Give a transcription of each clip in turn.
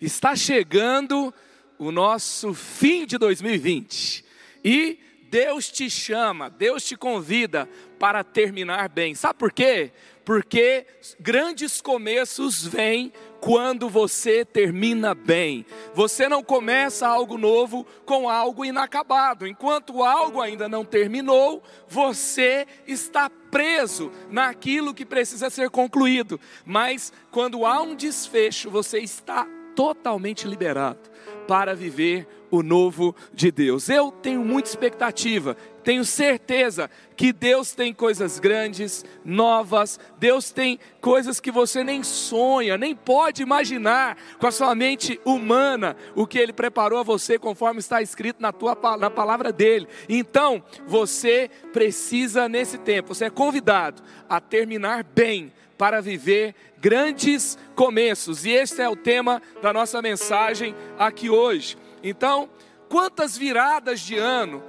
Está chegando o nosso fim de 2020 e Deus te chama, Deus te convida para terminar bem. Sabe por quê? Porque grandes começos vêm quando você termina bem. Você não começa algo novo com algo inacabado. Enquanto algo ainda não terminou, você está preso naquilo que precisa ser concluído. Mas quando há um desfecho, você está totalmente liberado para viver o novo de Deus. Eu tenho muita expectativa, tenho certeza que Deus tem coisas grandes, novas, Deus tem coisas que você nem sonha, nem pode imaginar com a sua mente humana, o que Ele preparou a você, conforme está escrito na, tua, na palavra dEle. Então, você precisa nesse tempo, você é convidado a terminar bem, para viver grandes começos. E este é o tema da nossa mensagem aqui hoje. Então, quantas viradas de ano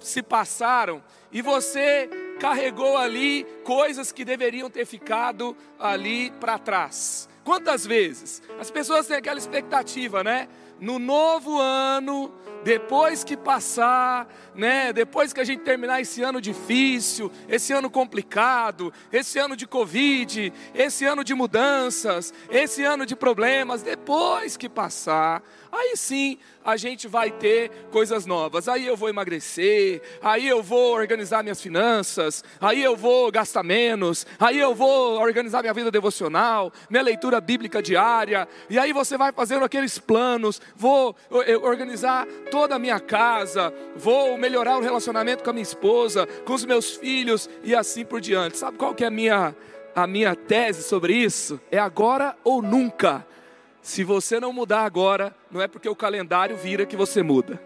se passaram e você carregou ali coisas que deveriam ter ficado ali para trás? Quantas vezes? As pessoas têm aquela expectativa, né? No novo ano, depois que passar, né, depois que a gente terminar esse ano difícil, esse ano complicado, esse ano de Covid, esse ano de mudanças, esse ano de problemas, depois que passar, aí sim a gente vai ter coisas novas. Aí eu vou emagrecer, aí eu vou organizar minhas finanças, aí eu vou gastar menos, aí eu vou organizar minha vida devocional, minha leitura bíblica diária, e aí você vai fazendo aqueles planos, vou organizar toda a minha casa, vou melhorar o relacionamento com a minha esposa, com os meus filhos e assim por diante. Sabe qual que é a minha a minha tese sobre isso? É agora ou nunca. Se você não mudar agora, não é porque o calendário vira que você muda.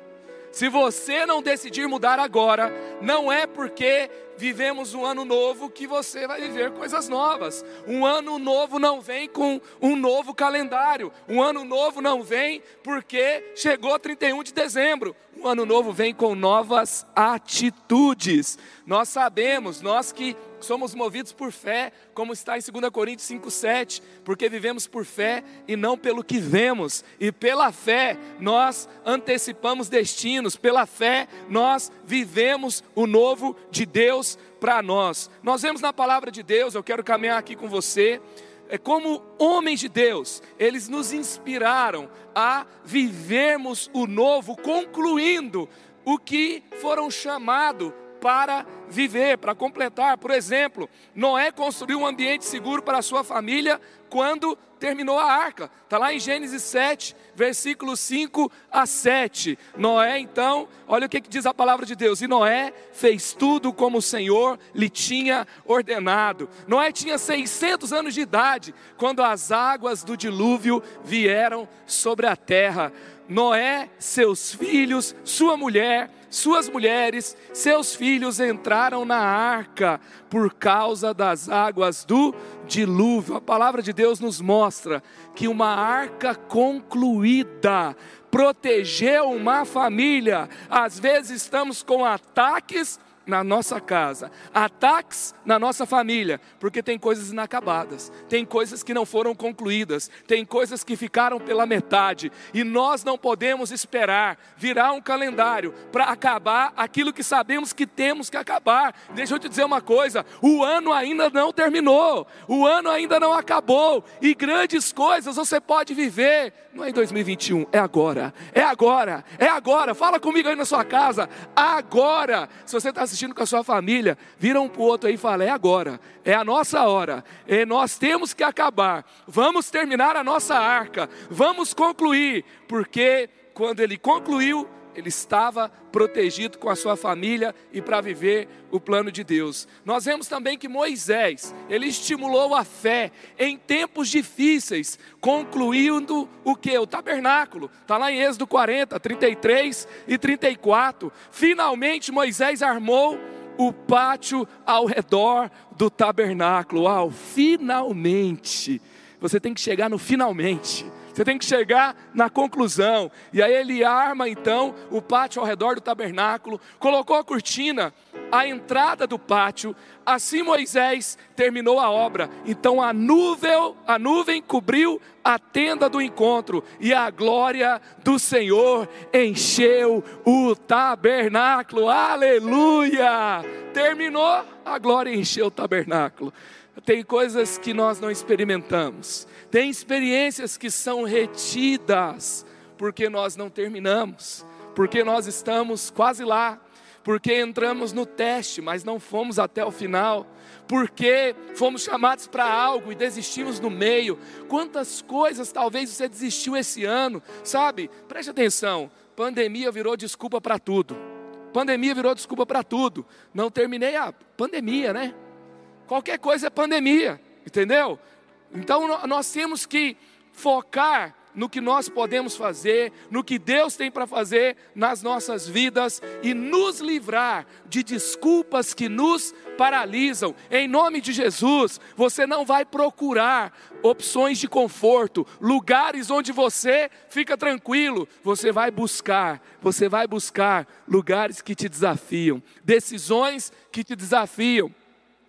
Se você não decidir mudar agora, não é porque vivemos um ano novo que você vai viver coisas novas. Um ano novo não vem com um novo calendário. Um ano novo não vem porque chegou 31 de dezembro. Um ano novo vem com novas atitudes. Nós sabemos, nós que somos movidos por fé, como está em 2 Coríntios 5,7, porque vivemos por fé e não pelo que vemos, e pela fé nós antecipamos destinos, pela fé nós vivemos o novo de Deus para nós. Nós vemos na palavra de Deus, eu quero caminhar aqui com você, é como homens de Deus, eles nos inspiraram a vivermos o novo, concluindo o que foram chamados para viver, para completar. Por exemplo, Noé construiu um ambiente seguro para a sua família quando terminou a arca. Está lá em Gênesis 7, versículos 5 a 7. Noé, então, olha o que, que diz a palavra de Deus. E Noé fez tudo como o Senhor lhe tinha ordenado. Noé tinha 600 anos de idade quando as águas do dilúvio vieram sobre a terra. Noé, seus filhos, sua mulher, suas mulheres, seus filhos entraram na arca por causa das águas do dilúvio. A palavra de Deus nos mostra que uma arca concluída protegeu uma família. Às vezes estamos com ataques na nossa casa, ataques na nossa família, porque tem coisas inacabadas, tem coisas que não foram concluídas, tem coisas que ficaram pela metade, e nós não podemos esperar virar um calendário para acabar aquilo que sabemos que temos que acabar. Deixa eu te dizer uma coisa: o ano ainda não terminou, o ano ainda não acabou, e grandes coisas você pode viver, não é em 2021, é agora, é agora, é agora. Fala comigo aí na sua casa, agora. Se você está assistindo com a sua família, vira um para o outro aí e fala: é agora, é a nossa hora, é, nós temos que acabar, vamos terminar a nossa arca, vamos concluir, porque quando ele concluiu, ele estava protegido com a sua família e para viver o plano de Deus. Nós vemos também que Moisés, ele estimulou a fé em tempos difíceis, concluindo o que? O tabernáculo. Está lá em Êxodo 40, 33 e 34. Finalmente Moisés armou o pátio ao redor do tabernáculo. Uau, finalmente. Você tem que chegar no finalmente. Você tem que chegar na conclusão. E aí ele arma então o pátio ao redor do tabernáculo, colocou a cortina a entrada do pátio, assim Moisés terminou a obra. Então a nuvem, a nuvem cobriu a tenda do encontro e a glória do Senhor encheu o tabernáculo. Aleluia! Terminou, a glória encheu o tabernáculo. Tem coisas que nós não experimentamos, tem experiências que são retidas porque nós não terminamos, porque nós estamos quase lá, porque entramos no teste, mas não fomos até o final, porque fomos chamados para algo e desistimos no meio. Quantas coisas talvez você desistiu esse ano, sabe? Preste atenção: pandemia virou desculpa para tudo. Pandemia virou desculpa para tudo. Não terminei a pandemia, né? Qualquer coisa é pandemia, entendeu? Então nós temos que focar no que nós podemos fazer, no que Deus tem para fazer nas nossas vidas e nos livrar de desculpas que nos paralisam. Em nome de Jesus, você não vai procurar opções de conforto, lugares onde você fica tranquilo. Você vai buscar, você vai buscar lugares que te desafiam, decisões que te desafiam.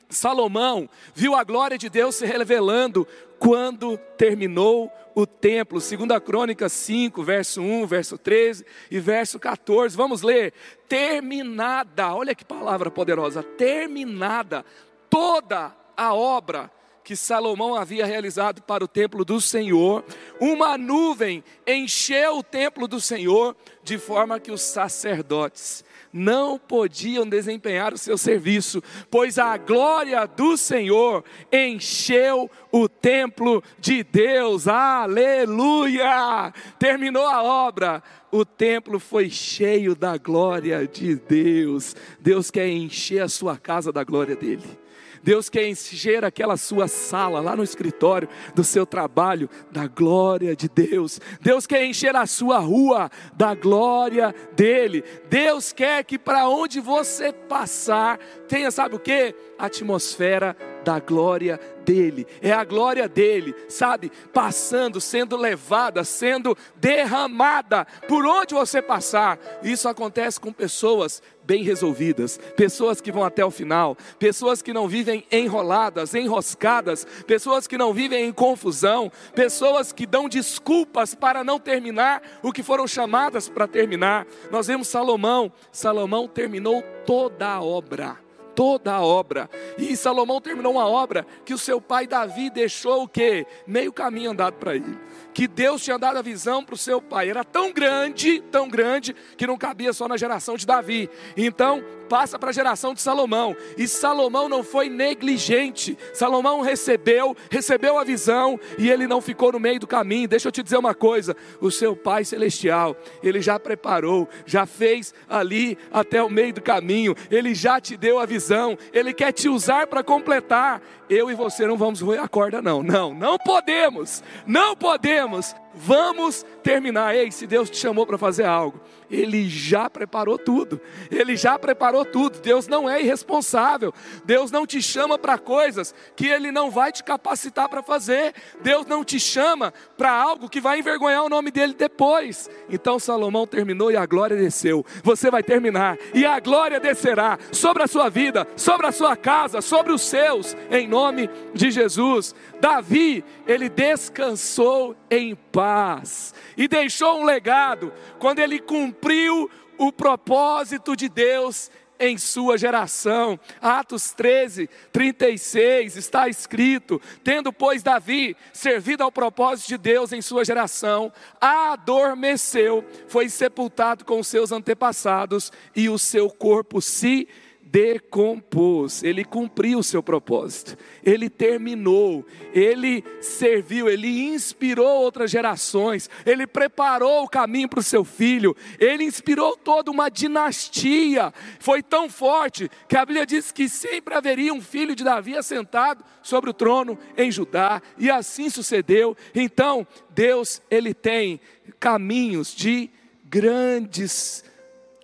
Salomão viu a glória de Deus se revelando quando terminou o templo. Segunda Crônica 5, verso 1, verso 13 e verso 14. Vamos ler. Terminada, olha que palavra poderosa. Terminada toda a obra que Salomão havia realizado para o templo do Senhor, uma nuvem encheu o templo do Senhor, de forma que os sacerdotes não podiam desempenhar o seu serviço, pois a glória do Senhor encheu o templo de Deus. Aleluia! Terminou a obra, o templo foi cheio da glória de Deus. Deus quer encher a sua casa da glória dele. Deus quer encher aquela sua sala, lá no escritório do seu trabalho, da glória de Deus. Deus quer encher a sua rua da glória dele. Deus quer que para onde você passar, tenha, sabe o que? Atmosfera da glória dele, é a glória dele, sabe? Passando, sendo levada, sendo derramada por onde você passar. Isso acontece com pessoas bem resolvidas, pessoas que vão até o final, pessoas que não vivem enroladas, enroscadas, pessoas que não vivem em confusão, pessoas que dão desculpas para não terminar o que foram chamadas para terminar. Nós vemos Salomão, Salomão terminou toda a obra toda a obra. E Salomão terminou uma obra que o seu pai Davi deixou o quê? Meio caminho andado para ele. Que Deus tinha dado a visão para o seu pai. Era tão grande, tão grande, que não cabia só na geração de Davi. Então, passa para a geração de Salomão. E Salomão não foi negligente. Salomão recebeu, recebeu a visão e ele não ficou no meio do caminho. Deixa eu te dizer uma coisa: o seu Pai celestial, ele já preparou, já fez ali até o meio do caminho. Ele já te deu a visão. Ele quer te usar para completar. Eu e você não vamos roer a corda não. Não, não podemos. Não podemos. Vamos terminar. Ei, se Deus te chamou para fazer algo, ele já preparou tudo. Ele já preparou tudo. Deus não é irresponsável. Deus não te chama para coisas que Ele não vai te capacitar para fazer. Deus não te chama para algo que vai envergonhar o nome dele depois. Então Salomão terminou e a glória desceu. Você vai terminar e a glória descerá sobre a sua vida, sobre a sua casa, sobre os seus, em nome de Jesus. Davi, ele descansou em paz e deixou um legado quando ele cumpriu o propósito de Deus em sua geração. Atos 13, 36 está escrito: Tendo, pois, Davi servido ao propósito de Deus em sua geração, adormeceu, foi sepultado com seus antepassados e o seu corpo se decompôs, ele cumpriu o seu propósito, ele terminou, ele serviu, ele inspirou outras gerações, ele preparou o caminho para o seu filho, ele inspirou toda uma dinastia. Foi tão forte que a Bíblia diz que sempre haveria um filho de Davi assentado sobre o trono em Judá, e assim sucedeu. Então, Deus, ele tem caminhos de grandes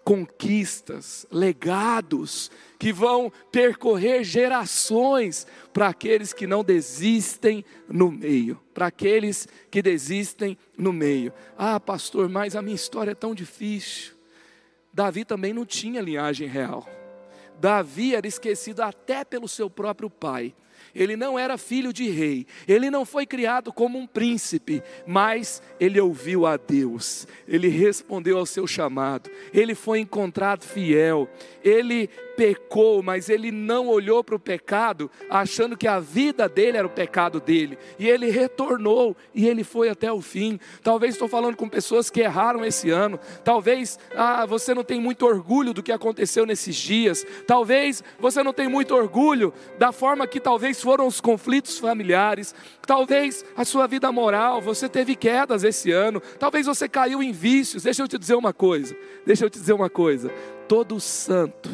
conquistas, legados que vão percorrer gerações para aqueles que não desistem no meio, para aqueles que desistem no meio. Ah, pastor, mas a minha história é tão difícil. Davi também não tinha linhagem real. Davi era esquecido até pelo seu próprio pai ele não era filho de rei, ele não foi criado como um príncipe, mas ele ouviu a Deus, ele respondeu ao seu chamado, ele foi encontrado fiel, ele pecou, mas ele não olhou para o pecado, achando que a vida dele era o pecado dele, e ele retornou e ele foi até o fim. Talvez estou falando com pessoas que erraram esse ano, talvez ah, você não tem muito orgulho do que aconteceu nesses dias, talvez você não tem muito orgulho da forma que talvez foram os conflitos familiares, talvez a sua vida moral, você teve quedas esse ano, talvez você caiu em vícios. Deixa eu te dizer uma coisa, deixa eu te dizer uma coisa: todo santo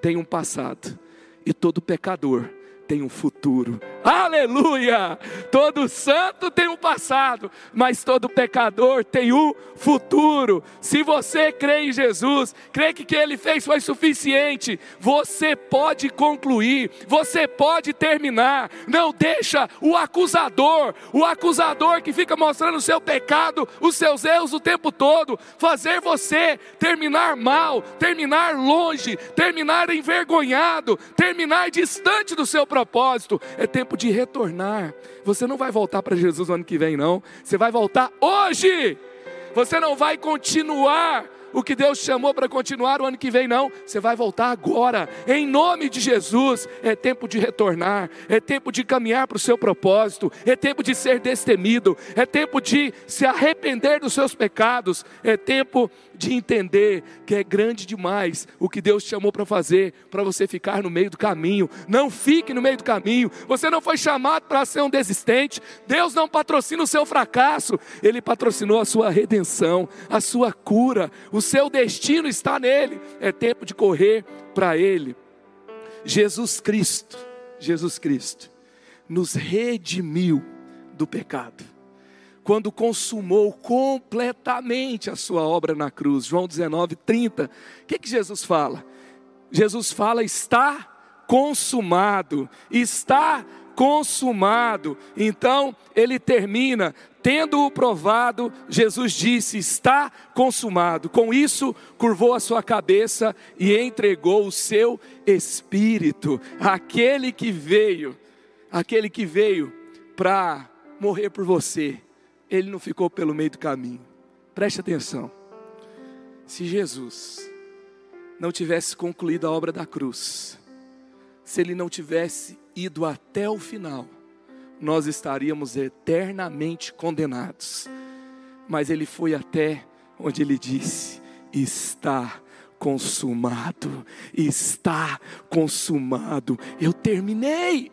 tem um passado, e todo pecador tem um futuro. Aleluia! Todo santo tem um passado, mas todo pecador tem um futuro. Se você crê em Jesus, crê que o que ele fez foi suficiente, você pode concluir, você pode terminar. Não deixa o acusador, o acusador que fica mostrando o seu pecado, os seus erros o tempo todo, fazer você terminar mal, terminar longe, terminar envergonhado, terminar distante do seu propósito propósito, é tempo de retornar. Você não vai voltar para Jesus no ano que vem, não. Você vai voltar hoje. Você não vai continuar o que Deus chamou para continuar o ano que vem, não. Você vai voltar agora, em nome de Jesus. É tempo de retornar, é tempo de caminhar para o seu propósito, é tempo de ser destemido, é tempo de se arrepender dos seus pecados, é tempo de entender que é grande demais o que Deus chamou para fazer, para você ficar no meio do caminho. Não fique no meio do caminho. Você não foi chamado para ser um desistente. Deus não patrocina o seu fracasso, Ele patrocinou a sua redenção, a sua cura. O seu destino está nele. É tempo de correr para Ele. Jesus Cristo, Jesus Cristo, nos redimiu do pecado quando consumou completamente a sua obra na cruz. João 19, 30. O que, que Jesus fala? Jesus fala: está consumado, está consumado. Então ele termina, tendo-o provado, Jesus disse: está consumado. Com isso, curvou a sua cabeça e entregou o seu espírito, aquele que veio, aquele que veio para morrer por você ele não ficou pelo meio do caminho. Preste atenção. Se Jesus não tivesse concluído a obra da cruz, se ele não tivesse ido até o final, nós estaríamos eternamente condenados. Mas ele foi até onde ele disse: está consumado, está consumado, eu terminei.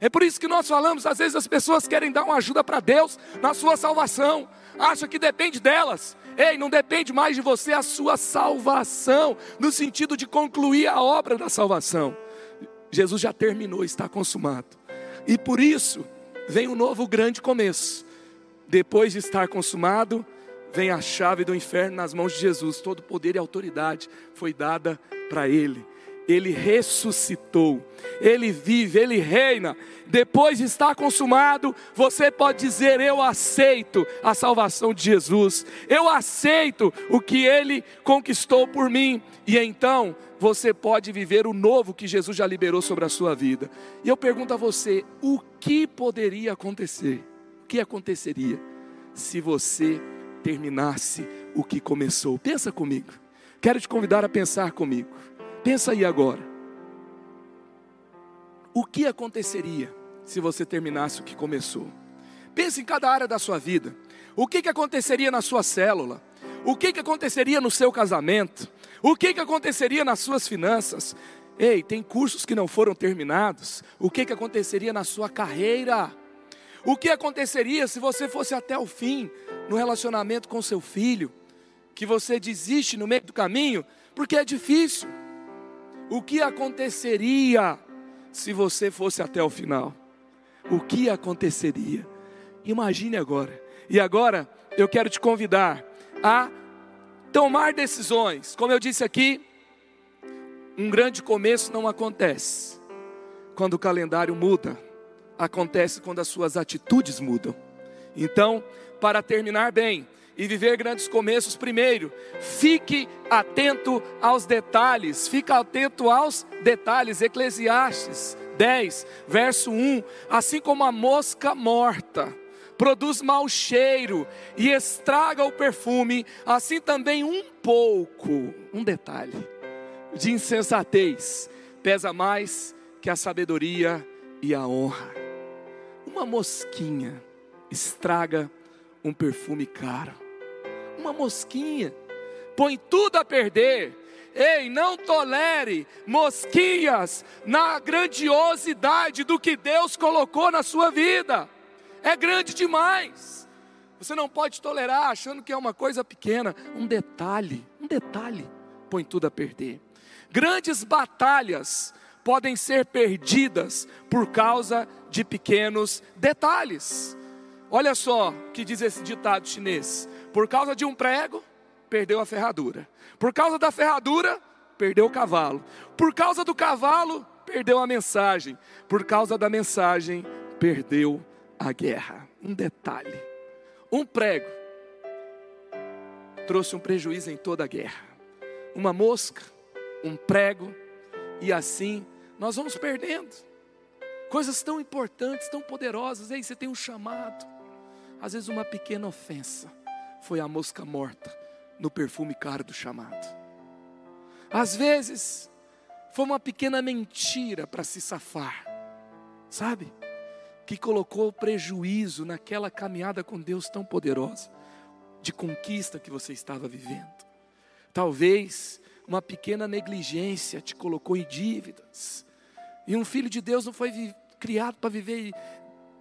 É por isso que nós falamos, às vezes as pessoas querem dar uma ajuda para Deus na sua salvação, acham que depende delas. Ei, não depende mais de você a sua salvação, no sentido de concluir a obra da salvação. Jesus já terminou, está consumado. E por isso vem um novo grande começo. Depois de estar consumado, vem a chave do inferno nas mãos de Jesus. Todo poder e autoridade foi dada para ele ele ressuscitou, ele vive, ele reina. Depois de estar consumado, você pode dizer: Eu aceito a salvação de Jesus, eu aceito o que ele conquistou por mim, e então você pode viver o novo que Jesus já liberou sobre a sua vida. E eu pergunto a você: o que poderia acontecer? O que aconteceria se você terminasse o que começou? Pensa comigo. Quero te convidar a pensar comigo. Pensa aí agora. O que aconteceria se você terminasse o que começou? Pense em cada área da sua vida. O que, que aconteceria na sua célula? O que, que aconteceria no seu casamento? O que, que aconteceria nas suas finanças? Ei, tem cursos que não foram terminados. O que, que aconteceria na sua carreira? O que aconteceria se você fosse até o fim no relacionamento com seu filho? Que você desiste no meio do caminho porque é difícil. O que aconteceria se você fosse até o final? O que aconteceria? Imagine agora. E agora eu quero te convidar a tomar decisões. Como eu disse aqui, um grande começo não acontece quando o calendário muda, acontece quando as suas atitudes mudam. Então, para terminar bem, e viver grandes começos, primeiro, fique atento aos detalhes, fique atento aos detalhes. Eclesiastes 10, verso 1: Assim como a mosca morta produz mau cheiro e estraga o perfume, assim também um pouco, um detalhe, de insensatez pesa mais que a sabedoria e a honra. Uma mosquinha estraga um perfume caro. Uma mosquinha põe tudo a perder. Ei, não tolere mosquinhas na grandiosidade do que Deus colocou na sua vida. É grande demais. Você não pode tolerar achando que é uma coisa pequena. Um detalhe, um detalhe põe tudo a perder. Grandes batalhas podem ser perdidas por causa de pequenos detalhes. Olha só o que diz esse ditado chinês: por causa de um prego, perdeu a ferradura. Por causa da ferradura, perdeu o cavalo. Por causa do cavalo, perdeu a mensagem. Por causa da mensagem, perdeu a guerra. Um detalhe: um prego trouxe um prejuízo em toda a guerra. Uma mosca, um prego, e assim nós vamos perdendo. Coisas tão importantes, tão poderosas. Aí você tem um chamado. Às vezes uma pequena ofensa foi a mosca morta no perfume caro do chamado. Às vezes foi uma pequena mentira para se safar. Sabe? Que colocou prejuízo naquela caminhada com Deus tão poderosa de conquista que você estava vivendo. Talvez uma pequena negligência te colocou em dívidas. E um filho de Deus não foi criado para viver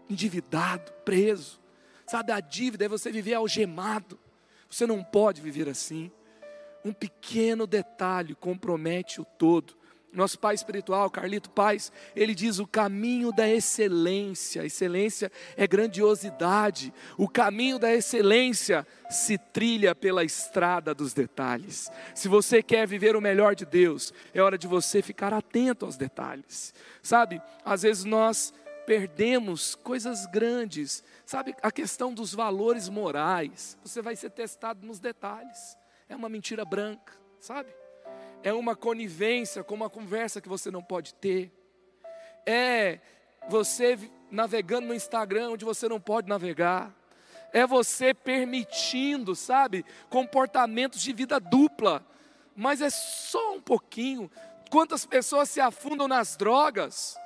endividado, preso. Sabe, a dívida é você viver algemado. Você não pode viver assim. Um pequeno detalhe compromete o todo. Nosso pai espiritual, Carlito Paz, ele diz o caminho da excelência. Excelência é grandiosidade. O caminho da excelência se trilha pela estrada dos detalhes. Se você quer viver o melhor de Deus, é hora de você ficar atento aos detalhes. Sabe, às vezes nós perdemos coisas grandes. Sabe, a questão dos valores morais. Você vai ser testado nos detalhes. É uma mentira branca, sabe? É uma conivência com uma conversa que você não pode ter, é você navegando no Instagram onde você não pode navegar, é você permitindo, sabe, comportamentos de vida dupla, mas é só um pouquinho. Quantas pessoas se afundam nas drogas?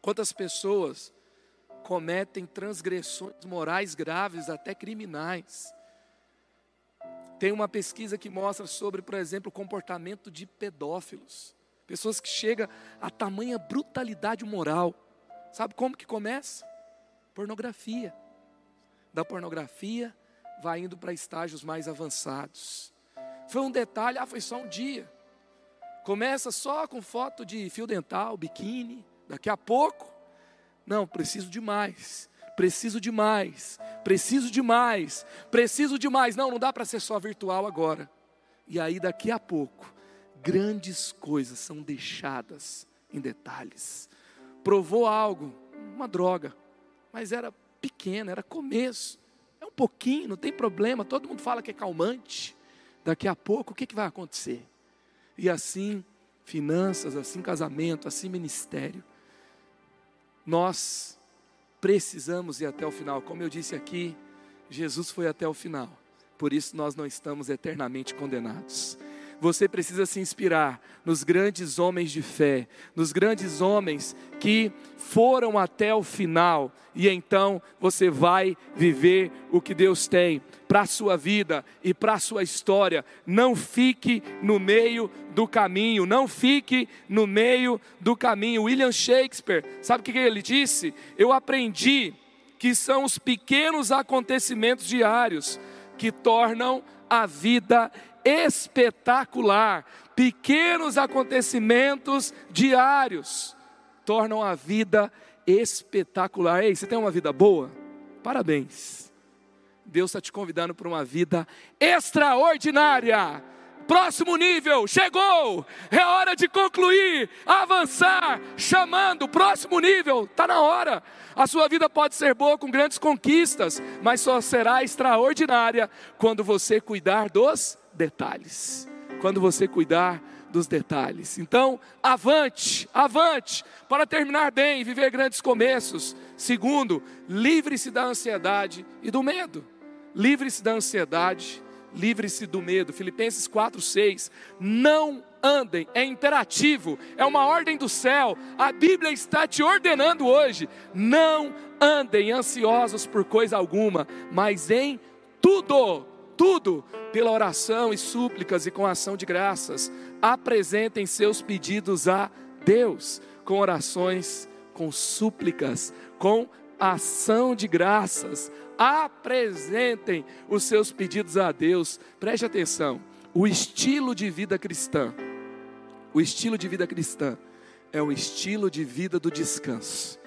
Quantas pessoas cometem transgressões morais graves, até criminais? Tem uma pesquisa que mostra sobre, por exemplo, o comportamento de pedófilos. Pessoas que chegam a tamanha brutalidade moral. Sabe como que começa? Pornografia. Da pornografia vai indo para estágios mais avançados. Foi um detalhe, ah, foi só um dia. Começa só com foto de fio dental, biquíni. Daqui a pouco, não, preciso de mais preciso de mais, preciso de mais, preciso de mais. Não, não dá para ser só virtual agora. E aí daqui a pouco, grandes coisas são deixadas em detalhes. Provou algo, uma droga, mas era pequena, era começo. É um pouquinho, não tem problema. Todo mundo fala que é calmante. Daqui a pouco, o que, que vai acontecer? E assim, finanças, assim, casamento, assim, ministério. Nós precisamos ir até o final. Como eu disse aqui, Jesus foi até o final. Por isso nós não estamos eternamente condenados. Você precisa se inspirar nos grandes homens de fé, nos grandes homens que foram até o final, e então você vai viver o que Deus tem para a sua vida e para a sua história. Não fique no meio do caminho, não fique no meio do caminho. William Shakespeare, sabe o que ele disse? Eu aprendi que são os pequenos acontecimentos diários que tornam a vida espetacular. Pequenos acontecimentos diários tornam a vida espetacular. Ei, você tem uma vida boa? Parabéns. Deus está te convidando para uma vida extraordinária. próximo nível, chegou, é hora de concluir, avançar, chamando, próximo nível, está na hora. A sua vida pode ser boa com grandes conquistas, mas só será extraordinária quando você cuidar dos detalhes. Quando você cuidar dos detalhes. Então, avante, avante, para terminar bem e viver grandes começos. Segundo, livre-se da ansiedade e do medo. Livre-se da ansiedade, livre-se do medo. Filipenses 4, 6. Não andem, é imperativo, é uma ordem do céu. A Bíblia está te ordenando hoje: não andem ansiosos por coisa alguma, mas em tudo, tudo, pela oração e súplicas e com ação de graças, apresentem seus pedidos a Deus, com orações, com súplicas, com ação de graças. Apresentem os seus pedidos a Deus. Preste atenção. O estilo de vida cristã, o estilo de vida cristã é o estilo de vida do descanso.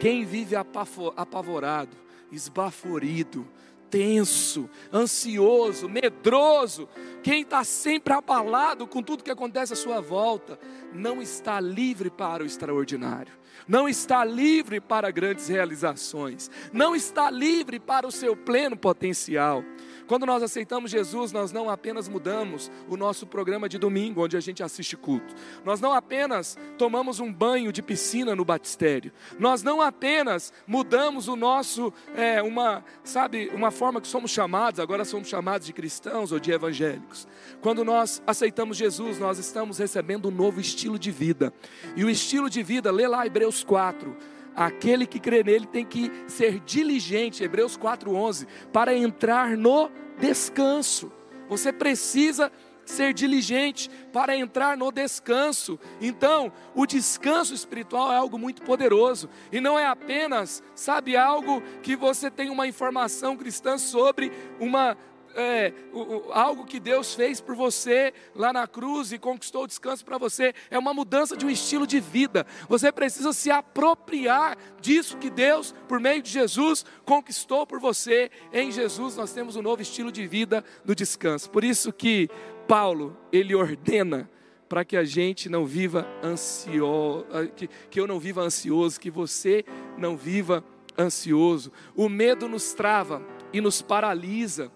Quem vive apavorado, esbaforido, tenso, ansioso, medroso, quem está sempre abalado com tudo que acontece à sua volta, não está livre para o extraordinário, não está livre para grandes realizações, não está livre para o seu pleno potencial. Quando nós aceitamos Jesus, nós não apenas mudamos o nosso programa de domingo, onde a gente assiste culto. Nós não apenas tomamos um banho de piscina no batistério. Nós não apenas mudamos o nosso, é, uma, sabe, uma forma que somos chamados, agora somos chamados de cristãos ou de evangélicos. Quando nós aceitamos Jesus, nós estamos recebendo um novo estilo de vida. E o estilo de vida, lê lá Hebreus 4 Aquele que crê nele tem que ser diligente, Hebreus 4:11, para entrar no descanso. Você precisa ser diligente para entrar no descanso. Então, o descanso espiritual é algo muito poderoso e não é apenas, sabe, algo que você tem uma informação cristã sobre uma é, o, o, algo que Deus fez por você lá na cruz e conquistou o descanso para você, é uma mudança de um estilo de vida. Você precisa se apropriar disso que Deus, por meio de Jesus, conquistou por você. Em Jesus nós temos um novo estilo de vida do descanso. Por isso que Paulo, ele ordena para que a gente não viva ansioso, que, que eu não viva ansioso, que você não viva ansioso. O medo nos trava e nos paralisa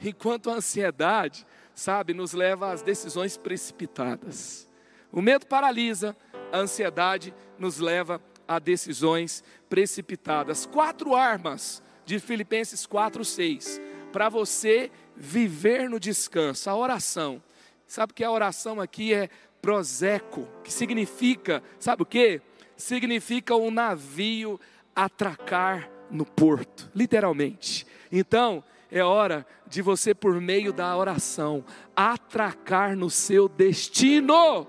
enquanto a ansiedade, sabe, nos leva às decisões precipitadas. O medo paralisa, a ansiedade nos leva a decisões precipitadas. Quatro armas de Filipenses 4:6 para você viver no descanso. A oração. Sabe que a oração aqui é proseco, que significa, sabe o que? Significa um navio atracar no porto, literalmente. Então, é hora de você, por meio da oração, atracar no seu destino.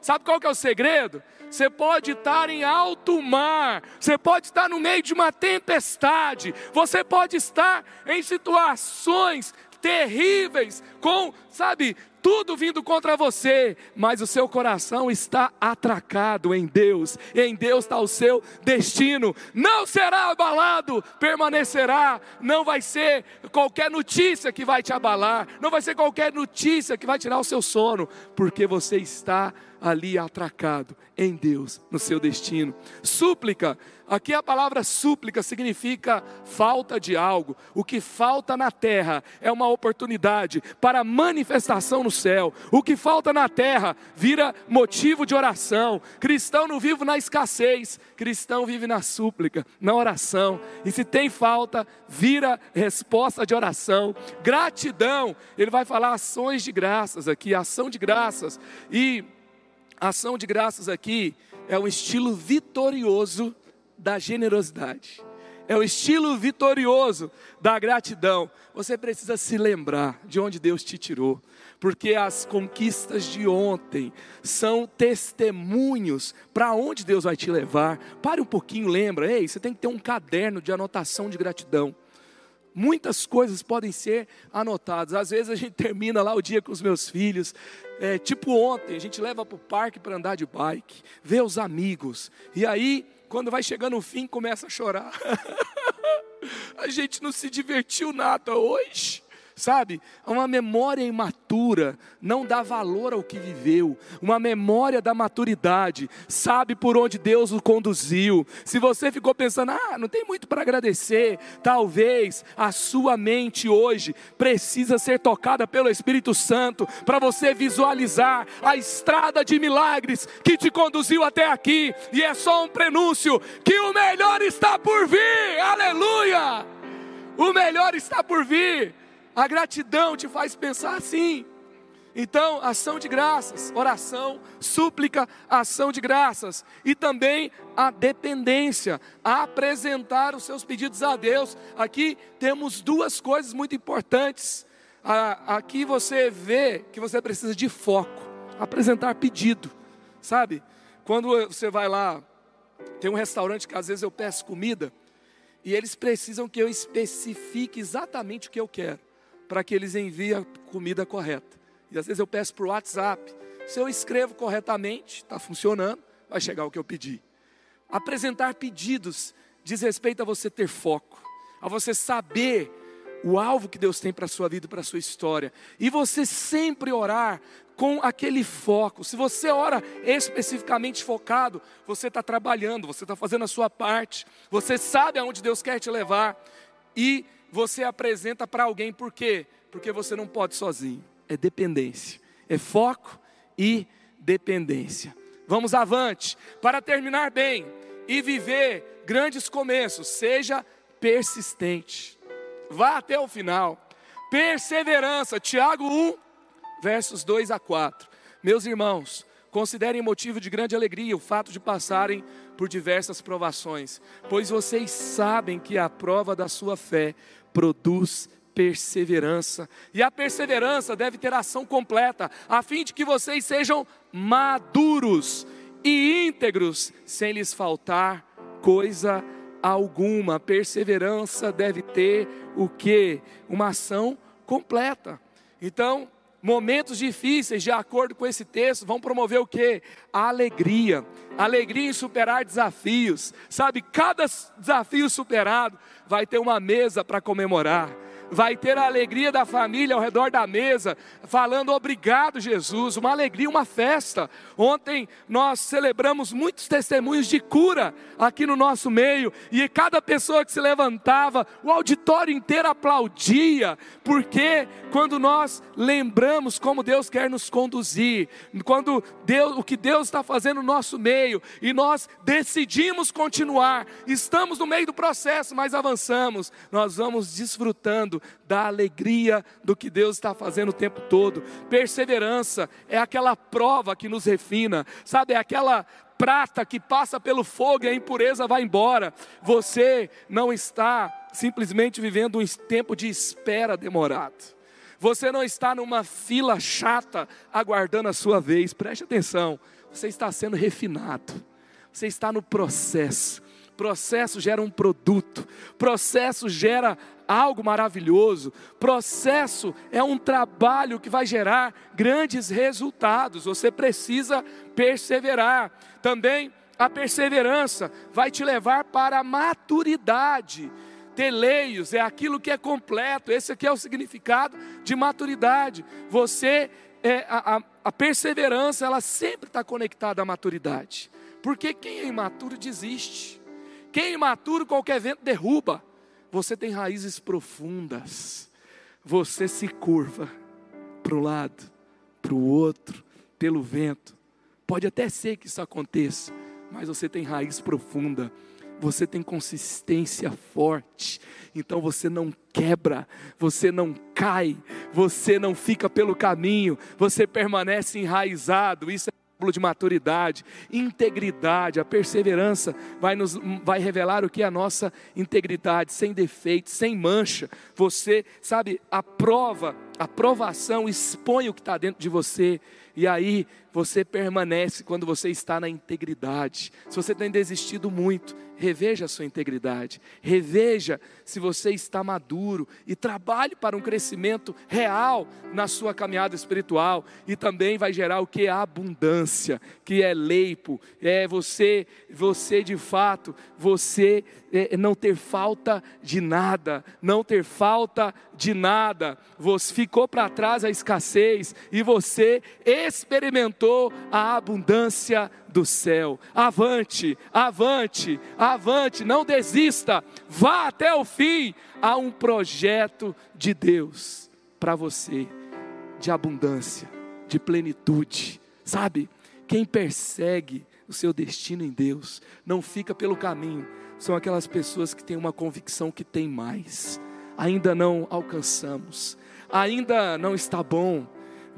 Sabe qual que é o segredo? Você pode estar em alto mar, você pode estar no meio de uma tempestade, você pode estar em situações terríveis, com, sabe, tudo vindo contra você, mas o seu coração está atracado em Deus, em Deus está o seu destino, não será abalado, permanecerá, não vai ser qualquer notícia que vai te abalar, não vai ser qualquer notícia que vai tirar o seu sono, porque você está ali atracado em Deus, no seu destino. Súplica, aqui a palavra súplica significa falta de algo. O que falta na terra é uma oportunidade para manifestação no céu. O que falta na terra vira motivo de oração. Cristão não vive na escassez, cristão vive na súplica, na oração. E se tem falta, vira resposta de oração. Gratidão, ele vai falar ações de graças aqui, ação de graças. E ação de graças aqui é um estilo vitorioso da generosidade. É o estilo vitorioso da gratidão. Você precisa se lembrar de onde Deus te tirou, porque as conquistas de ontem são testemunhos para onde Deus vai te levar. Pare um pouquinho, lembra, ei, você tem que ter um caderno de anotação de gratidão. Muitas coisas podem ser anotadas. Às vezes a gente termina lá o dia com os meus filhos, é, tipo ontem, a gente leva para o parque para andar de bike, vê os amigos, e aí, quando vai chegando o fim, começa a chorar. a gente não se divertiu nada hoje, sabe? Uma memória imatura não dá valor ao que viveu. Uma memória da maturidade sabe por onde Deus o conduziu. Se você ficou pensando, ah, não tem muito para agradecer, talvez a sua mente hoje precisa ser tocada pelo Espírito Santo para você visualizar a estrada de milagres que te conduziu até aqui. E é só um prenúncio que o melhor está por vir. Aleluia! O melhor está por vir. A gratidão te faz pensar assim. Então, ação de graças, oração, súplica, ação de graças. E também a dependência, a apresentar os seus pedidos a Deus. Aqui temos duas coisas muito importantes. Aqui você vê que você precisa de foco, apresentar pedido, sabe? Quando você vai lá, tem um restaurante que às vezes eu peço comida, e eles precisam que eu especifique exatamente o que eu quero para que eles enviem a comida correta. E às vezes eu peço por WhatsApp. Se eu escrevo corretamente, está funcionando, vai chegar o que eu pedi. Apresentar pedidos diz respeito a você ter foco, a você saber o alvo que Deus tem para a sua vida, para a sua história. E você sempre orar com aquele foco. Se você ora especificamente focado, você está trabalhando, você está fazendo a sua parte, você sabe aonde Deus quer te levar. E você apresenta para alguém, por quê? Porque você não pode sozinho, é dependência, é foco e dependência. Vamos avante, para terminar bem e viver grandes começos, seja persistente, vá até o final, perseverança, Tiago 1, versos 2 a 4. Meus irmãos, considerem motivo de grande alegria o fato de passarem por diversas provações, pois vocês sabem que a prova da sua fé produz perseverança. E a perseverança deve ter ação completa, a fim de que vocês sejam maduros e íntegros, sem lhes faltar coisa alguma. Perseverança deve ter o que? Uma ação completa. Então, Momentos difíceis, de acordo com esse texto, vão promover o que? A alegria. Alegria em superar desafios. Sabe, cada desafio superado vai ter uma mesa para comemorar vai ter a alegria da família ao redor da mesa, falando obrigado, Jesus, uma alegria, uma festa. Ontem nós celebramos muitos testemunhos de cura aqui no nosso meio, e cada pessoa que se levantava, o auditório inteiro aplaudia, porque quando nós lembramos como Deus quer nos conduzir, quando Deus, o que Deus está fazendo no nosso meio, e nós decidimos continuar, estamos no meio do processo, mas avançamos, nós vamos desfrutando da alegria do que Deus está fazendo o tempo todo. Perseverança é aquela prova que nos refina, sabe? É aquela prata que passa pelo fogo e a impureza vai embora. Você não está simplesmente vivendo um tempo de espera demorado. Você não está numa fila chata aguardando a sua vez. Preste atenção. Você está sendo refinado. Você está no processo. Processo gera um produto. Processo gera algo maravilhoso. Processo é um trabalho que vai gerar grandes resultados. Você precisa perseverar. Também a perseverança vai te levar para a maturidade. Teleios é aquilo que é completo. Esse aqui é o significado de maturidade. Você é, a, a, perseverança ela sempre está conectada à maturidade. Porque quem é imaturo desiste. Quem é imaturo qualquer vento derruba. Você tem raízes profundas. Você se curva para um lado, para o outro, pelo vento. Pode até ser que isso aconteça, mas você tem raiz profunda. Você tem consistência forte, então você não quebra, você não cai, você não fica pelo caminho, você permanece enraizado. Isso é de maturidade, integridade, a perseverança vai nos vai revelar o que é a nossa integridade, sem defeito, sem mancha. Você, sabe, a prova, a provação expõe o que está dentro de você. E aí você permanece quando você está na integridade. Se você tem desistido muito, reveja a sua integridade, reveja se você está maduro e trabalhe para um crescimento real na sua caminhada espiritual e também vai gerar o que a abundância, que é leipo, é você, você de fato, você é, não ter falta de nada, não ter falta de nada. Você ficou para trás a escassez e você experimentou a abundância do céu. Avante, avante, avante, não desista, vá até o fim. Há um projeto de Deus para você, de abundância, de plenitude, sabe? Quem persegue o seu destino em Deus, não fica pelo caminho, são aquelas pessoas que têm uma convicção que tem mais, ainda não alcançamos, ainda não está bom,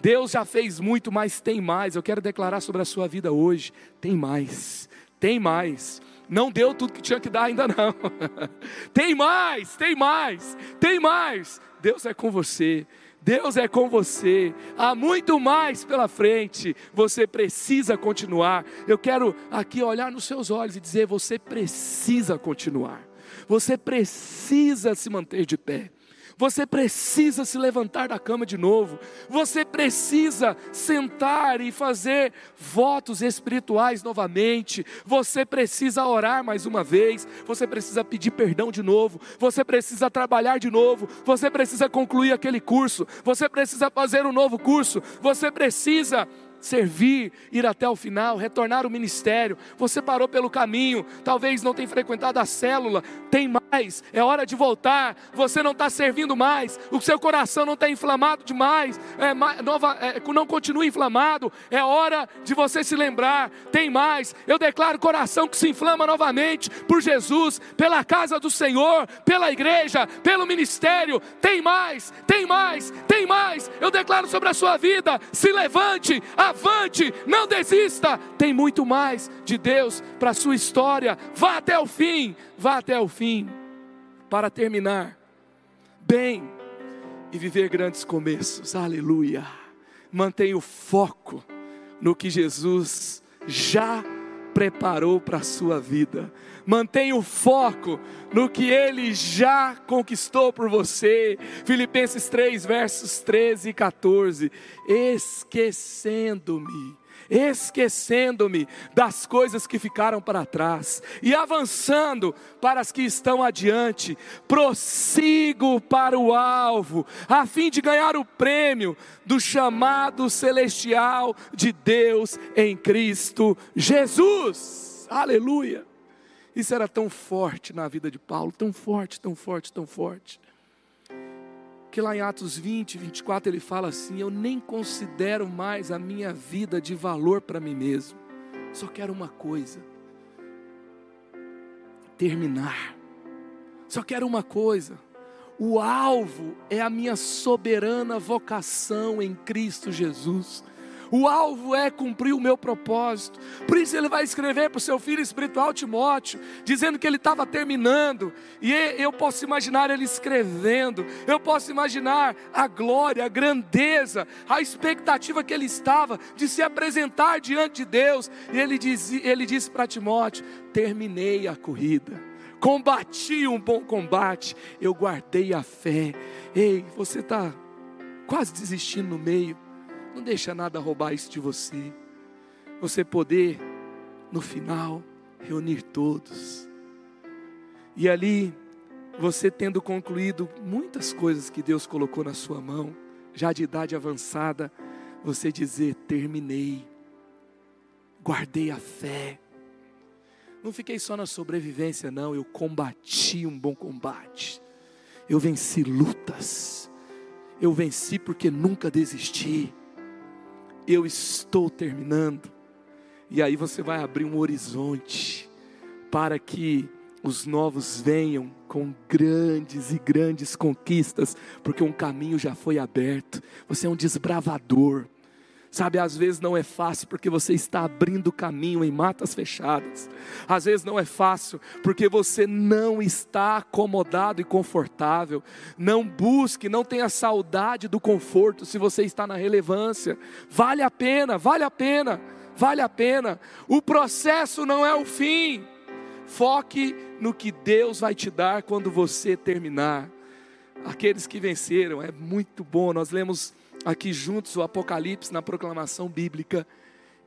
Deus já fez muito, mas tem mais. Eu quero declarar sobre a sua vida hoje: tem mais, tem mais. Não deu tudo que tinha que dar ainda não. tem mais, tem mais, tem mais. Deus é com você. Deus é com você, há muito mais pela frente, você precisa continuar. Eu quero aqui olhar nos seus olhos e dizer: você precisa continuar, você precisa se manter de pé. Você precisa se levantar da cama de novo. Você precisa sentar e fazer votos espirituais novamente. Você precisa orar mais uma vez. Você precisa pedir perdão de novo. Você precisa trabalhar de novo. Você precisa concluir aquele curso. Você precisa fazer um novo curso. Você precisa servir, ir até o final, retornar ao ministério. Você parou pelo caminho, talvez não tenha frequentado a célula, tem mais, é hora de voltar. Você não está servindo mais, o seu coração não está inflamado demais, é, nova, é, não continua inflamado. É hora de você se lembrar, tem mais. Eu declaro coração que se inflama novamente por Jesus, pela casa do Senhor, pela igreja, pelo ministério. Tem mais, tem mais, tem mais. Eu declaro sobre a sua vida, se levante, a avante, não desista. Tem muito mais de Deus para a sua história. Vá até o fim, vá até o fim. Para terminar, bem e viver grandes começos. Aleluia. Mantenha o foco no que Jesus já preparou para a sua vida. Mantenha o foco no que ele já conquistou por você. Filipenses 3, versos 13 e 14. Esquecendo-me esquecendo-me das coisas que ficaram para trás e avançando para as que estão adiante, prossigo para o alvo, a fim de ganhar o prêmio do chamado celestial de Deus em Cristo Jesus. Aleluia! Isso era tão forte na vida de Paulo, tão forte, tão forte, tão forte que lá em Atos 20, 24 ele fala assim: Eu nem considero mais a minha vida de valor para mim mesmo, só quero uma coisa: terminar. Só quero uma coisa: o alvo é a minha soberana vocação em Cristo Jesus. O alvo é cumprir o meu propósito. Por isso ele vai escrever para o seu filho espiritual Timóteo, dizendo que ele estava terminando. E eu posso imaginar ele escrevendo. Eu posso imaginar a glória, a grandeza, a expectativa que ele estava de se apresentar diante de Deus. E ele, diz, ele disse para Timóteo: terminei a corrida combati um bom combate, eu guardei a fé. Ei, você está quase desistindo no meio. Não deixa nada roubar isso de você. Você poder, no final, reunir todos. E ali, você tendo concluído muitas coisas que Deus colocou na sua mão, já de idade avançada, você dizer: terminei, guardei a fé. Não fiquei só na sobrevivência, não, eu combati um bom combate, eu venci lutas, eu venci porque nunca desisti eu estou terminando. E aí você vai abrir um horizonte para que os novos venham com grandes e grandes conquistas, porque um caminho já foi aberto. Você é um desbravador. Sabe, às vezes não é fácil porque você está abrindo caminho em matas fechadas. Às vezes não é fácil porque você não está acomodado e confortável. Não busque, não tenha saudade do conforto se você está na relevância. Vale a pena, vale a pena, vale a pena. O processo não é o fim. Foque no que Deus vai te dar quando você terminar. Aqueles que venceram, é muito bom. Nós lemos aqui juntos o Apocalipse na proclamação bíblica,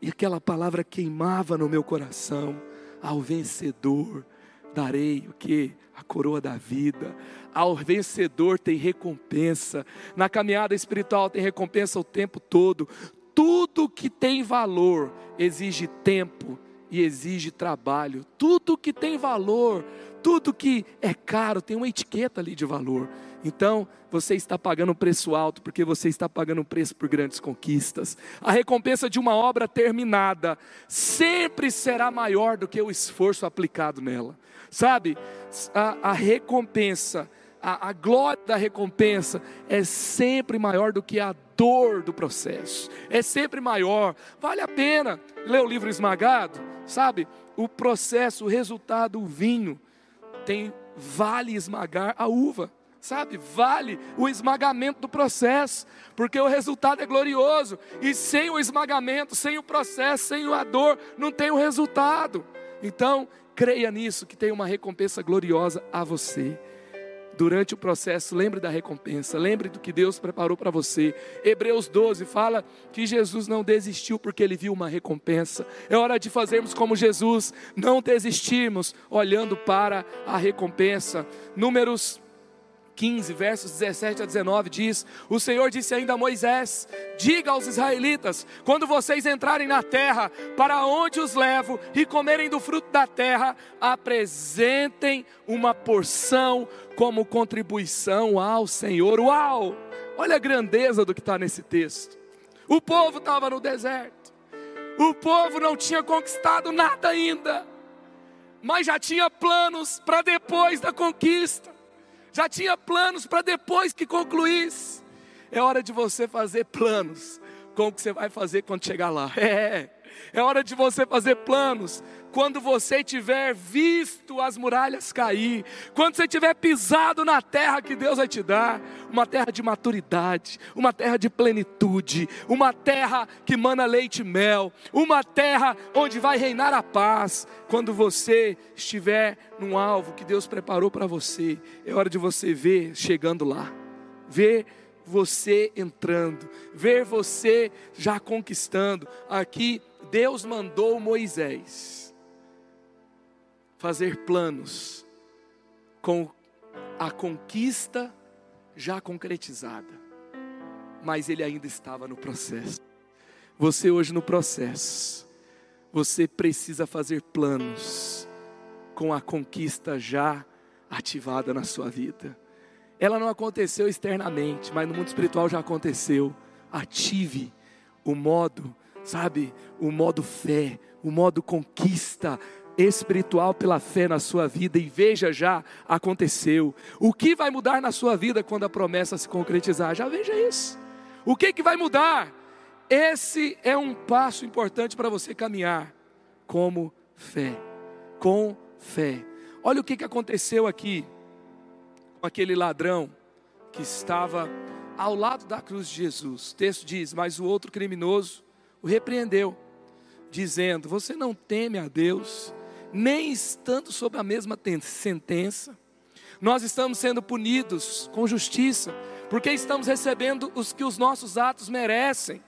e aquela palavra queimava no meu coração. Ao vencedor darei o que? A coroa da vida. Ao vencedor tem recompensa. Na caminhada espiritual tem recompensa o tempo todo. Tudo que tem valor exige tempo e exige trabalho. Tudo que tem valor, tudo que é caro tem uma etiqueta ali de valor. Então, você está pagando um preço alto, porque você está pagando um preço por grandes conquistas. A recompensa de uma obra terminada sempre será maior do que o esforço aplicado nela. Sabe, a, a recompensa, a, a glória da recompensa é sempre maior do que a dor do processo, é sempre maior. Vale a pena ler o livro esmagado, sabe? O processo, o resultado, o vinho, tem vale esmagar a uva sabe? Vale o esmagamento do processo, porque o resultado é glorioso. E sem o esmagamento, sem o processo, sem a dor, não tem o resultado. Então, creia nisso, que tem uma recompensa gloriosa a você. Durante o processo, lembre da recompensa, lembre do que Deus preparou para você. Hebreus 12 fala que Jesus não desistiu porque ele viu uma recompensa. É hora de fazermos como Jesus, não desistirmos olhando para a recompensa. Números 15, versos 17 a 19 diz: O Senhor disse ainda a Moisés: Diga aos israelitas, quando vocês entrarem na terra, para onde os levo, e comerem do fruto da terra, apresentem uma porção como contribuição ao Senhor. Uau! Olha a grandeza do que está nesse texto. O povo estava no deserto, o povo não tinha conquistado nada ainda, mas já tinha planos para depois da conquista já tinha planos para depois que concluísse. É hora de você fazer planos com o que você vai fazer quando chegar lá. É, é hora de você fazer planos quando você tiver visto as muralhas cair, quando você tiver pisado na terra que Deus vai te dar, uma terra de maturidade, uma terra de plenitude, uma terra que mana leite e mel, uma terra onde vai reinar a paz. Quando você estiver num alvo que Deus preparou para você, é hora de você ver chegando lá, ver você entrando, ver você já conquistando. Aqui Deus mandou Moisés fazer planos com a conquista já concretizada, mas ele ainda estava no processo. Você hoje no processo, você precisa fazer planos com a conquista já ativada na sua vida. Ela não aconteceu externamente, mas no mundo espiritual já aconteceu. Ative o modo, sabe, o modo fé, o modo conquista espiritual pela fé na sua vida e veja já aconteceu. O que vai mudar na sua vida quando a promessa se concretizar? Já veja isso. O que que vai mudar? Esse é um passo importante para você caminhar como fé. Com fé. Olha o que que aconteceu aqui com aquele ladrão que estava ao lado da cruz de Jesus. O texto diz: "Mas o outro criminoso o repreendeu, dizendo: Você não teme a Deus, nem estando sob a mesma sentença, nós estamos sendo punidos com justiça, porque estamos recebendo os que os nossos atos merecem.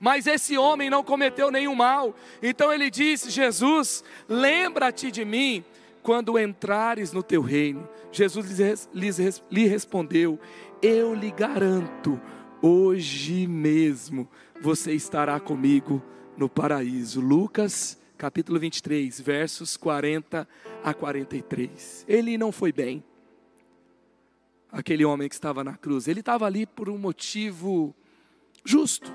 Mas esse homem não cometeu nenhum mal. Então ele disse: Jesus, lembra-te de mim quando entrares no teu reino. Jesus lhe respondeu: Eu lhe garanto, hoje mesmo você estará comigo no paraíso. Lucas capítulo 23, versos 40 a 43. Ele não foi bem, aquele homem que estava na cruz, ele estava ali por um motivo justo.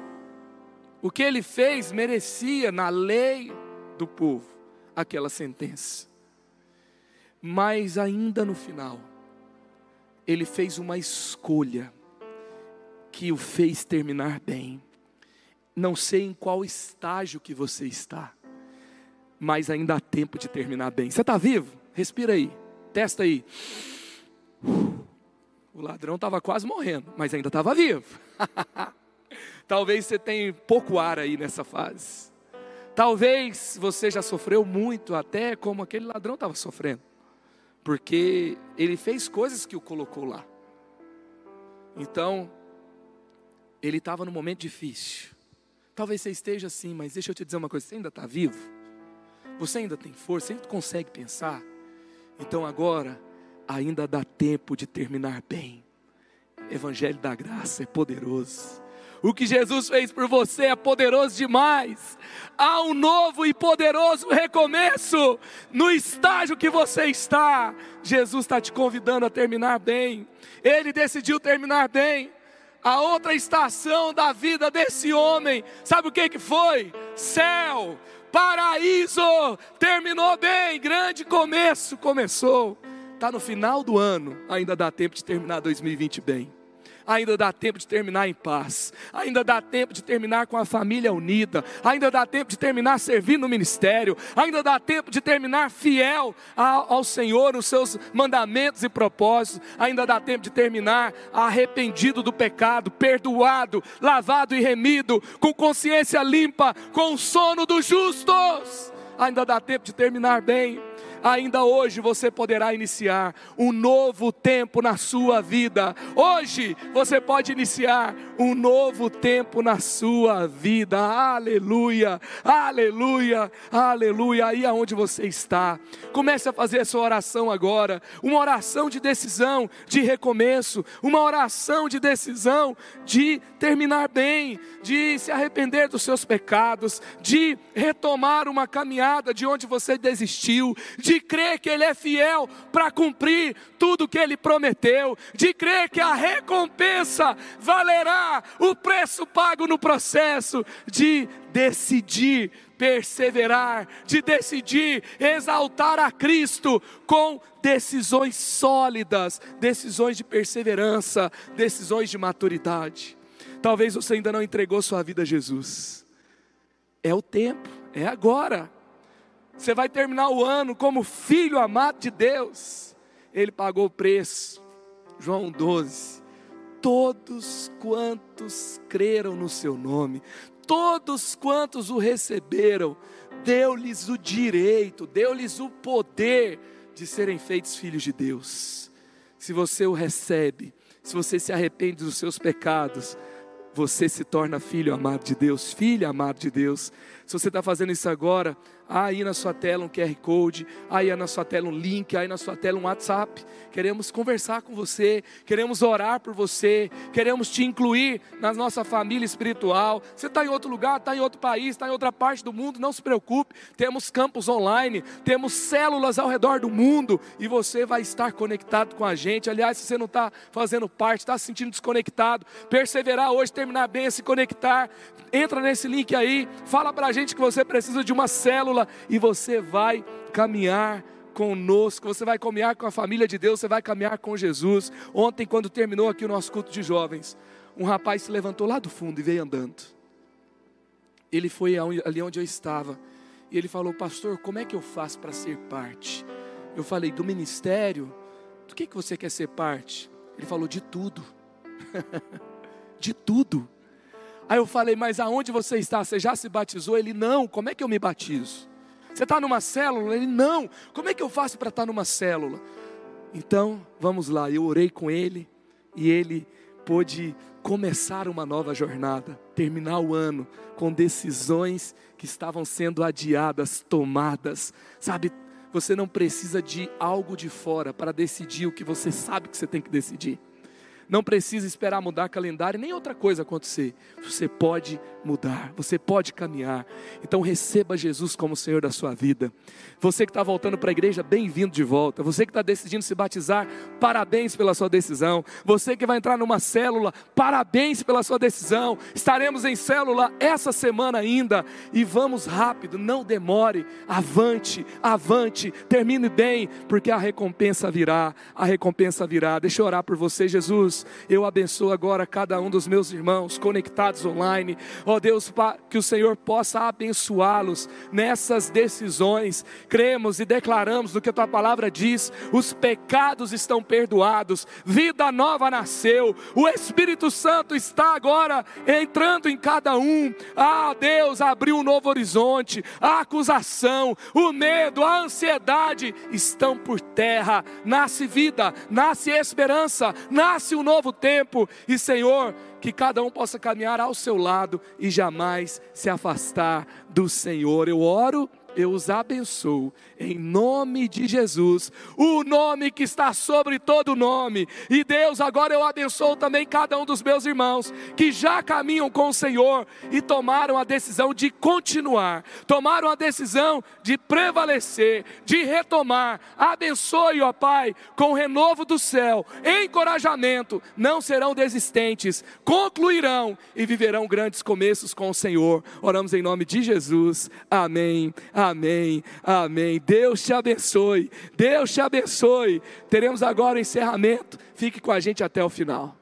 O que ele fez merecia, na lei do povo, aquela sentença. Mas ainda no final, ele fez uma escolha que o fez terminar bem. Não sei em qual estágio que você está, mas ainda há tempo de terminar bem. Você está vivo? Respira aí, testa aí. O ladrão estava quase morrendo, mas ainda estava vivo. Talvez você tenha pouco ar aí nessa fase. Talvez você já sofreu muito, até como aquele ladrão estava sofrendo, porque ele fez coisas que o colocou lá. Então, ele estava num momento difícil. Talvez você esteja assim, mas deixa eu te dizer uma coisa: você ainda está vivo, você ainda tem força, você ainda consegue pensar. Então agora, ainda dá tempo de terminar bem. Evangelho da graça é poderoso. O que Jesus fez por você é poderoso demais. Há um novo e poderoso recomeço no estágio que você está. Jesus está te convidando a terminar bem. Ele decidiu terminar bem. A outra estação da vida desse homem, sabe o que, que foi? Céu, paraíso, terminou bem, grande começo começou. Está no final do ano, ainda dá tempo de terminar 2020 bem ainda dá tempo de terminar em paz, ainda dá tempo de terminar com a família unida, ainda dá tempo de terminar servindo no ministério, ainda dá tempo de terminar fiel ao, Senhor, os seus mandamentos e propósitos, ainda dá tempo de terminar arrependido do pecado, perdoado, lavado e remido, com consciência limpa, com o sono dos justos. Ainda dá tempo de terminar bem ainda hoje você poderá iniciar um novo tempo na sua vida. Hoje você pode iniciar um novo tempo na sua vida. Aleluia, aleluia, aleluia. Aí aonde você está, comece a fazer a sua oração agora. Uma oração de decisão, de recomeço. Uma oração de decisão de terminar bem, de se arrepender dos seus pecados, de retomar uma caminhada de onde você desistiu, de de crer que Ele é fiel para cumprir tudo que Ele prometeu, de crer que a recompensa valerá o preço pago no processo, de decidir perseverar, de decidir exaltar a Cristo com decisões sólidas, decisões de perseverança, decisões de maturidade. Talvez você ainda não entregou sua vida a Jesus. É o tempo, é agora. Você vai terminar o ano como filho amado de Deus. Ele pagou o preço. João 12. Todos quantos creram no seu nome, todos quantos o receberam, deu-lhes o direito, deu-lhes o poder de serem feitos filhos de Deus. Se você o recebe, se você se arrepende dos seus pecados, você se torna filho amado de Deus, filha amado de Deus. Se você está fazendo isso agora, aí na sua tela um QR Code, aí na sua tela um link, aí na sua tela um WhatsApp. Queremos conversar com você, queremos orar por você, queremos te incluir na nossa família espiritual. Você está em outro lugar, está em outro país, está em outra parte do mundo, não se preocupe. Temos campos online, temos células ao redor do mundo e você vai estar conectado com a gente. Aliás, se você não está fazendo parte, está se sentindo desconectado, perseverar hoje, terminar bem, se conectar, entra nesse link aí, fala para a gente que você precisa de uma célula e você vai caminhar conosco, você vai caminhar com a família de Deus, você vai caminhar com Jesus. Ontem, quando terminou aqui o nosso culto de jovens, um rapaz se levantou lá do fundo e veio andando. Ele foi ali onde eu estava e ele falou: Pastor, como é que eu faço para ser parte? Eu falei: Do ministério? Do que, que você quer ser parte? Ele falou: De tudo. de tudo. Aí eu falei: Mas aonde você está? Você já se batizou? Ele: Não, como é que eu me batizo? Você está numa célula? Ele, não. Como é que eu faço para estar tá numa célula? Então, vamos lá. Eu orei com ele e ele pôde começar uma nova jornada, terminar o ano com decisões que estavam sendo adiadas, tomadas. Sabe, você não precisa de algo de fora para decidir o que você sabe que você tem que decidir. Não precisa esperar mudar calendário nem outra coisa acontecer. Você pode mudar, você pode caminhar. Então receba Jesus como Senhor da sua vida. Você que está voltando para a igreja, bem-vindo de volta. Você que está decidindo se batizar, parabéns pela sua decisão. Você que vai entrar numa célula, parabéns pela sua decisão. Estaremos em célula essa semana ainda e vamos rápido, não demore. Avante, avante, termine bem, porque a recompensa virá. A recompensa virá. Deixa eu orar por você, Jesus. Eu abençoo agora cada um dos meus irmãos conectados online. Ó Deus, que o Senhor possa abençoá-los nessas decisões. Cremos e declaramos no que a tua palavra diz: os pecados estão perdoados, vida nova nasceu, o Espírito Santo está agora entrando em cada um. Ah, Deus abriu um novo horizonte, a acusação, o medo, a ansiedade estão por terra. Nasce vida, nasce esperança, nasce um novo tempo. E Senhor, que cada um possa caminhar ao seu lado e jamais se afastar do Senhor. Eu oro eu os abençoo em nome de Jesus, o nome que está sobre todo nome. E Deus, agora eu abençoo também cada um dos meus irmãos que já caminham com o Senhor e tomaram a decisão de continuar, tomaram a decisão de prevalecer, de retomar. Abençoe, ó Pai, com o renovo do céu, encorajamento, não serão desistentes, concluirão e viverão grandes começos com o Senhor. Oramos em nome de Jesus. Amém. Amém. Amém. Deus te abençoe. Deus te abençoe. Teremos agora o encerramento. Fique com a gente até o final.